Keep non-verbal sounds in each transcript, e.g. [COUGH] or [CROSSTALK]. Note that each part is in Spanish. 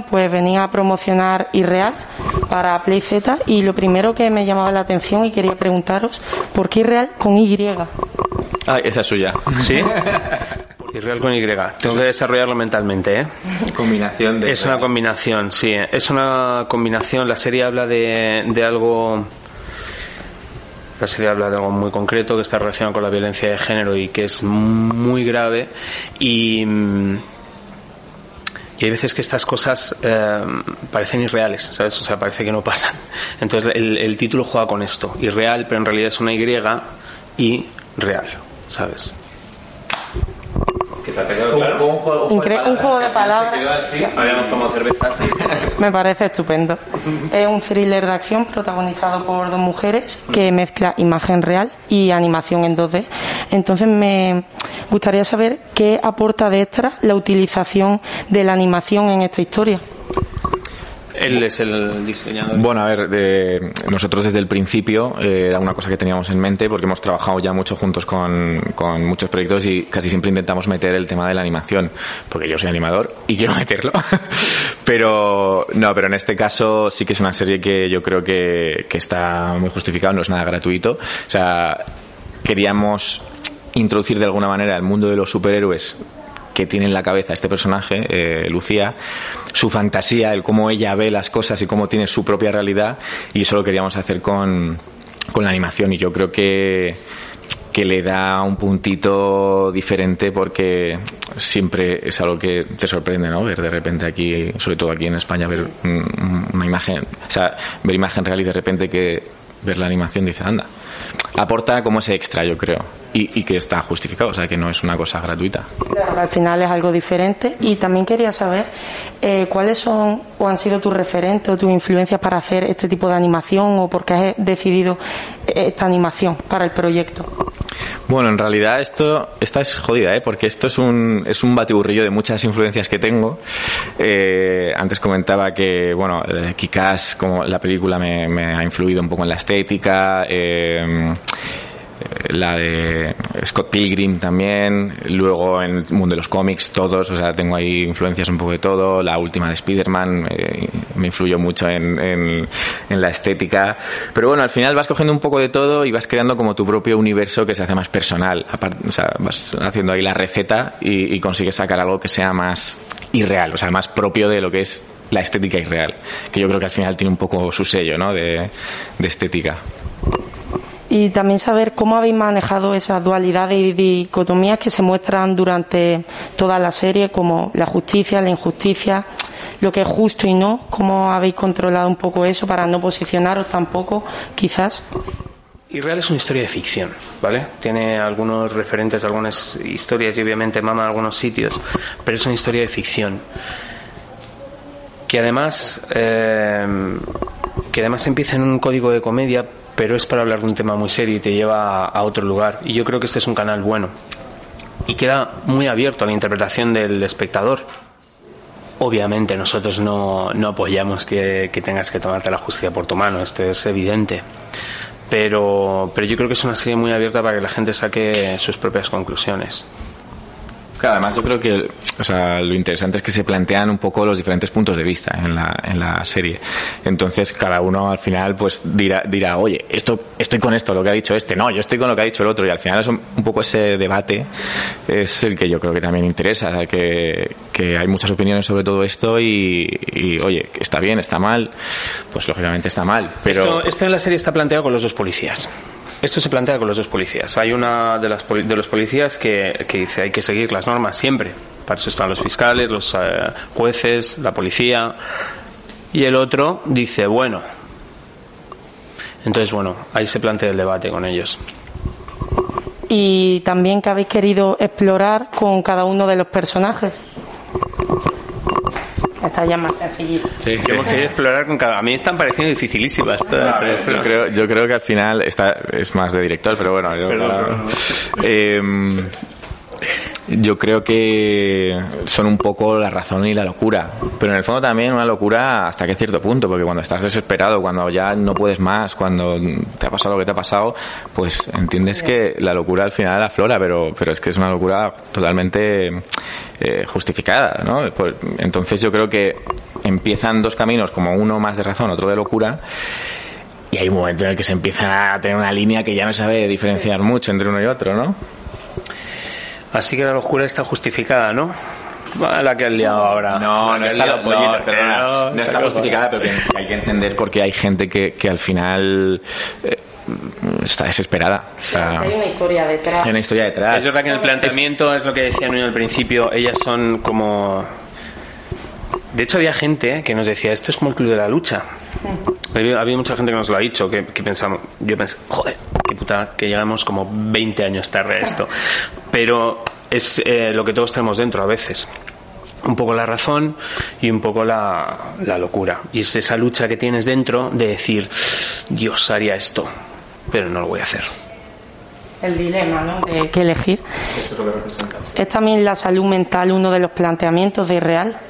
Bueno, pues venía a promocionar Irreal para Play Z y lo primero que me llamaba la atención y quería preguntaros, ¿por qué Irreal con Y? Ah, esa es suya. ¿Sí? [LAUGHS] Irreal con Y. Tengo que desarrollarlo mentalmente, ¿eh? Combinación de... Es una combinación, sí. Es una combinación. La serie habla de, de algo... La serie habla de algo muy concreto que está relacionado con la violencia de género y que es muy grave y... y hay veces que estas cosas eh, parecen irreales, ¿sabes? O sea, parece que no pasan. Entonces el, el título juega con esto, irreal, pero en realidad es una Y y real, ¿sabes? ¿Qué te ha quedado claro? Incre- un juego de palabras. [LAUGHS] Me parece estupendo. Es un thriller de acción protagonizado por dos mujeres que mezcla imagen real y animación en 2D. Entonces me gustaría saber qué aporta de extra la utilización de la animación en esta historia. Él es el diseñador. Bueno, a ver, de- nosotros desde el principio eh, era una cosa que teníamos en mente porque hemos trabajado ya mucho juntos con, con muchos proyectos y casi siempre intentamos meter el tema de la animación, porque yo soy animador y quiero meterlo. [LAUGHS] pero no, pero en este caso sí que es una serie que yo creo que, que está muy justificado, no es nada gratuito. O sea, queríamos introducir de alguna manera el mundo de los superhéroes que tiene en la cabeza este personaje, eh, Lucía, su fantasía, el cómo ella ve las cosas y cómo tiene su propia realidad, y eso lo queríamos hacer con, con la animación, y yo creo que, que le da un puntito diferente porque siempre es algo que te sorprende, ¿no? Ver de repente aquí, sobre todo aquí en España, ver una imagen, o sea, ver imagen real y de repente que ver la animación dice, anda. Aporta como ese extra, yo creo, y, que está justificado, o sea, que no es una cosa gratuita. Claro, al final es algo diferente. Y también quería saber eh, cuáles son o han sido tus referentes o tus influencias para hacer este tipo de animación o por qué has decidido eh, esta animación para el proyecto. Bueno, en realidad esto, esta es jodida, ¿eh? porque esto es un, es un batiburrillo de muchas influencias que tengo. Eh, antes comentaba que, bueno, eh, Kick-Ass, como la película me, me ha influido un poco en la estética. eh, la de Scott Pilgrim también, luego en el mundo de los cómics todos, o sea, tengo ahí influencias un poco de todo, la última de Spider-Man eh, me influyó mucho en, en, la estética, pero bueno, al final vas cogiendo un poco de todo y vas creando como tu propio universo que se hace más personal, Aparte, o sea, vas haciendo ahí la receta y, y consigues sacar algo que sea más irreal, o sea, más propio de lo que es la estética irreal, que yo creo que al final tiene un poco su sello, ¿no? De, de estética. Y también saber cómo habéis manejado esas dualidades y dicotomías que se muestran durante toda la serie, como la justicia, la injusticia, lo que es justo y no, cómo habéis controlado un poco eso para no posicionaros tampoco, quizás. Irreal es una historia de ficción, ¿vale? Tiene algunos referentes algunas historias y obviamente mama algunos sitios, pero es una historia de ficción. Que además, eh, que además empieza en un código de comedia, pero es para hablar de un tema muy serio y te lleva a, otro lugar. Y yo creo que este es un canal bueno. Y queda muy abierto a la interpretación del espectador. Obviamente nosotros no, no apoyamos que, que tengas que tomarte la justicia por tu mano, esto es evidente pero, pero yo creo que es una serie muy abierta para que la gente saque sus propias conclusiones. Claro, además yo creo que o sea, lo interesante es que se plantean un poco los diferentes puntos de vista en la, en la serie. Entonces cada uno al final pues dirá, dirá, oye, esto, estoy con esto, lo que ha dicho este, no, yo estoy con lo que ha dicho el otro. Y al final es un, poco ese debate es el que yo creo que también interesa, o sea, que, que hay muchas opiniones sobre todo esto y, y, oye, está bien, está mal, pues lógicamente está mal. Pero esto en la serie está planteado con los dos policías. Esto se plantea con los dos policías. Hay una de, las, de los policías que, que dice hay que seguir las normas siempre. Para eso están los fiscales, los eh, jueces, la policía. y el otro dice, bueno. Entonces, bueno, ahí se plantea el debate con ellos. Y también que habéis querido explorar con cada uno de los personajes. Esta ya más sencillita. Sí, hemos querido explorar con cada. A mí están pareciendo dificilísimas. todas, pero- Yo creo, yo creo que al final está, es más de director, pero bueno, yo, Perdón, Em, yo creo que son un poco la razón y la locura, pero en el fondo también una locura hasta que cierto punto, porque cuando estás desesperado, cuando ya no puedes más, cuando te ha pasado lo que te ha pasado, pues entiendes que la locura al final aflora, pero, pero es que es una locura totalmente eh, justificada, ¿no? Por- Entonces yo creo que empiezan dos caminos, como uno más de razón, otro de locura, y hay un momento en el que se empieza a tener una línea que ya no sabe diferenciar mucho entre uno y otro, ¿no? Así que la locura está justificada, ¿no? Va, La que has liado ahora. No, no está, liado, no, pollita, perdona, pero- no está justificada, pero que hay que entender porque hay gente que, que al final eh, está desesperada. O sea, Hay una historia detrás. hay una historia detrás. Es verdad que en el planteamiento es lo que decía Nuno al principio, ellas son como... De hecho había gente eh, que nos decía, esto es como el club de la lucha. Había, había mucha gente que nos lo ha dicho, que, que pensamos, yo pensé, joder, qué puta, que llegamos como 20 años tarde a esto. Pero es eh, lo que todos tenemos dentro a veces. Un poco la razón y un poco la, la locura. Y es esa lucha que tienes dentro de decir, Dios haría esto, pero no lo voy a hacer. El dilema, ¿no? De qué elegir. ¿Es también la salud mental uno de los planteamientos de Real?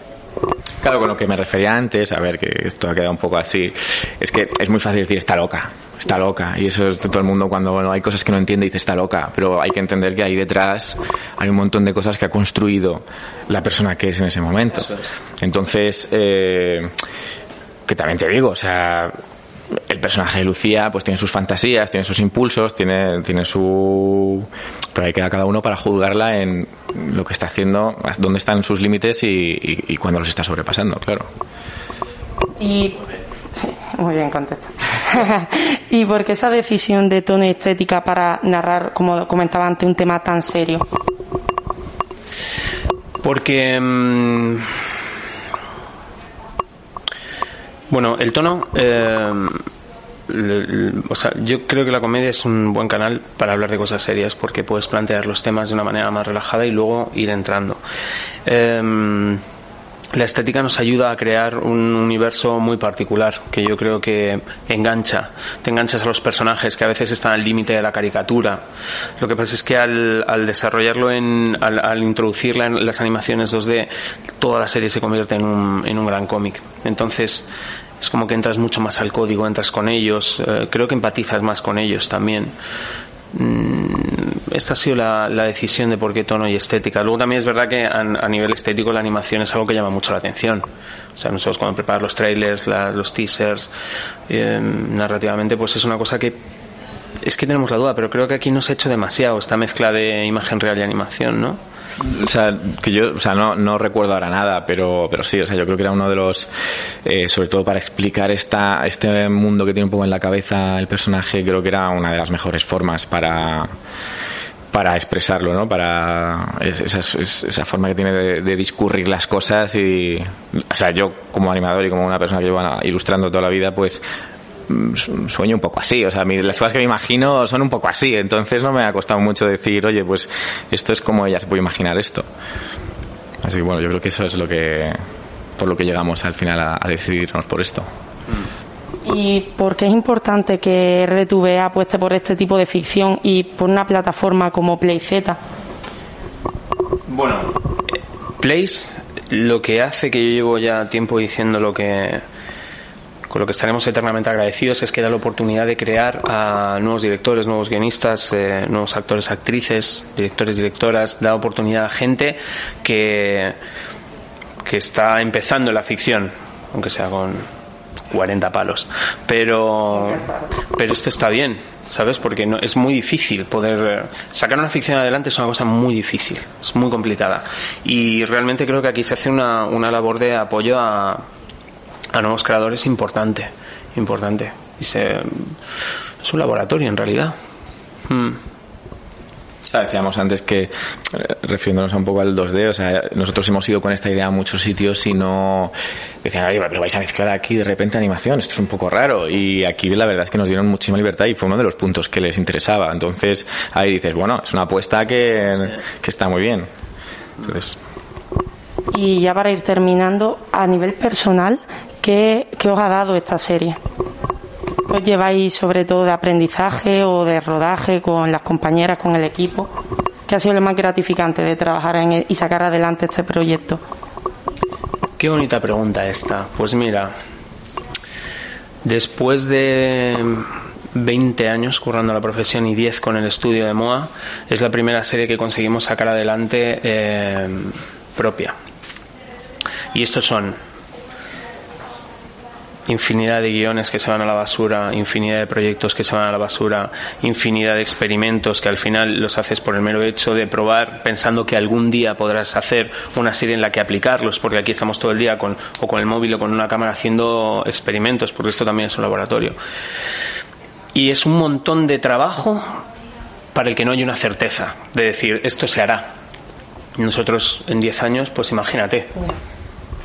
Claro, con lo que me refería antes, a ver, que esto ha quedado un poco así, es que es muy fácil decir está loca, está loca, y eso es todo el mundo cuando bueno, hay cosas que no entiende dice está loca, pero hay que entender que ahí detrás hay un montón de cosas que ha construido la persona que es en ese momento. Entonces, eh, que también te digo, o sea, el personaje de Lucía pues tiene sus fantasías, tiene sus impulsos, tiene, tiene su... Pero ahí queda cada uno para juzgarla en lo que está haciendo, dónde están sus límites y, y, y cuándo los está sobrepasando, claro. Y. Sí, muy bien contesta. [LAUGHS] ¿Y por qué esa decisión de tono y estética para narrar, como comentaba antes, un tema tan serio? Porque. mm, bueno, el tono. eh, o sea, yo creo que la comedia es un buen canal para hablar de cosas serias porque puedes plantear los temas de una manera más relajada y luego ir entrando. Em, la estética nos ayuda a crear un universo muy particular que yo creo que engancha. Te enganchas a los personajes que a veces están al límite de la caricatura. Lo que pasa es que al, al desarrollarlo, en, al, al introducirla en las animaciones 2D, toda la serie se convierte en un, gran cómic. Entonces es como que entras mucho más al código, entras con ellos, eh, creo que empatizas más con ellos también. Mm, esta ha sido la, decisión de por qué tono y estética. Luego también es verdad que a, a nivel estético la animación es algo que llama mucho la atención. O sea, nosotros cuando preparar los trailers, los teasers, eh, narrativamente, pues es una cosa que es que tenemos la duda, pero creo que aquí no se ha hecho demasiado esta mezcla de imagen real y animación, ¿no? O sea, que yo, o sea, no, recuerdo ahora nada, pero, pero sí, o sea, yo creo que era uno de los, eh, sobre todo para explicar esta, este mundo que tiene un poco en la cabeza el personaje, creo que era una de las mejores formas para, para expresarlo, ¿no? Para es- esa, es- esa forma que tiene de, de discurrir las cosas y, o sea, yo como animador y como una persona que lleva ilustrando toda la vida, pues sueño un poco así, o sea, las cosas que me imagino son un poco así, entonces no me ha costado mucho decir, oye, pues esto es como ella se puede imaginar esto. Así que bueno, yo creo que eso es lo que, por lo que llegamos al final a, a decidirnos por esto. ¿Y por qué es importante que RTV apueste por este tipo de ficción y por una plataforma como PlayZ? Bueno, Place, lo que hace que yo llevo ya tiempo diciendo lo que con lo que estaremos eternamente agradecidos es que da la oportunidad de crear a nuevos directores, nuevos guionistas, eh, nuevos actores, actrices, directores, directoras, da oportunidad a gente que que está empezando la ficción, aunque sea con 40 palos. Pero, pero esto está bien, ¿sabes? Porque no, es muy difícil poder. eh, Sacar una ficción adelante es una cosa muy difícil, es muy complicada. Y realmente creo que aquí se hace una, una labor de apoyo a, a nuevos creadores importante. Importante. Y se, es un laboratorio en realidad. Mm. decíamos antes que, eh, refiriéndonos un poco al 2D, o sea, nosotros hemos ido con esta idea a muchos sitios y no decían, oye, pero vais a mezclar aquí de repente animación, esto es un poco raro. Y aquí la verdad es que nos dieron muchísima libertad y fue uno de los puntos que les interesaba. Entonces ahí dices, bueno, es una apuesta que, que está muy bien. Entonces. Y ya para ir terminando, a nivel personal, ¿qué, qué os ha dado esta serie? ¿Qué os lleváis sobre todo de aprendizaje o de rodaje con las compañeras, con el equipo? ¿Qué ha sido lo más gratificante de trabajar en e- y sacar adelante este proyecto? Qué bonita pregunta esta. Pues mira, después de 20 años currando la profesión y 10 con el estudio de MOA, es la primera serie que conseguimos sacar adelante eh, propia. Y estos son infinidad de guiones que se van a la basura, infinidad de proyectos que se van a la basura, infinidad de experimentos que al final los haces por el mero hecho de probar pensando que algún día podrás hacer una serie en la que aplicarlos, porque aquí estamos todo el día con, o con el móvil o con una cámara haciendo experimentos, porque esto también es un laboratorio. Y es un montón de trabajo para el que no hay una certeza de decir esto se hará. Nosotros en 10 años, pues imagínate.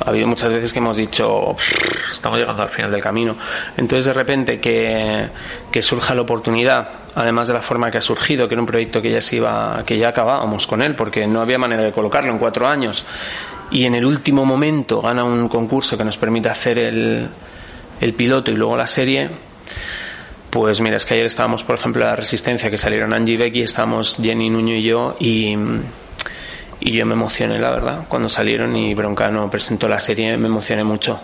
Ha habido muchas veces que hemos dicho, "Pff, estamos llegando al final del camino. Entonces, de repente, que, que surja la oportunidad, además de la forma que ha surgido, que era un proyecto que ya se iba, que ya acabábamos con él, porque no había manera de colocarlo en cuatro años, y en el último momento gana un concurso que nos permite hacer el, el piloto y luego la serie, pues mira, es que ayer estábamos, por ejemplo, en la Resistencia, que salieron Angie Becky, estábamos Jenny, Nuño y yo, y, y yo me emocioné, la verdad, cuando salieron y Broncano presentó la serie, me emocioné mucho,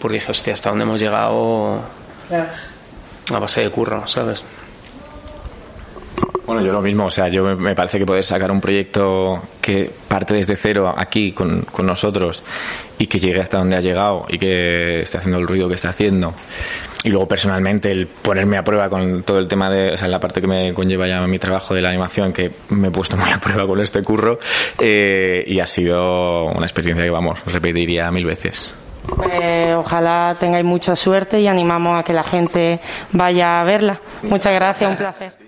porque dije, hostia, hasta dónde hemos llegado a base de curro, ¿sabes? Bueno, yo lo mismo, o sea, yo me- parece que poder sacar un proyecto que parte desde cero aquí con, con nosotros y que llegue hasta donde ha llegado y que esté haciendo el ruido que está haciendo. Y luego personalmente el ponerme a prueba con todo el tema de, o sea, la parte que me conlleva ya mi trabajo de la animación, que me he puesto [LAUGHS] muy a prueba con este curro eh, y ha sido una experiencia que, vamos, repetiría mil veces. Pues ojalá tengáis mucha suerte y animamos a que la gente vaya a verla. Muchas gracias, un placer.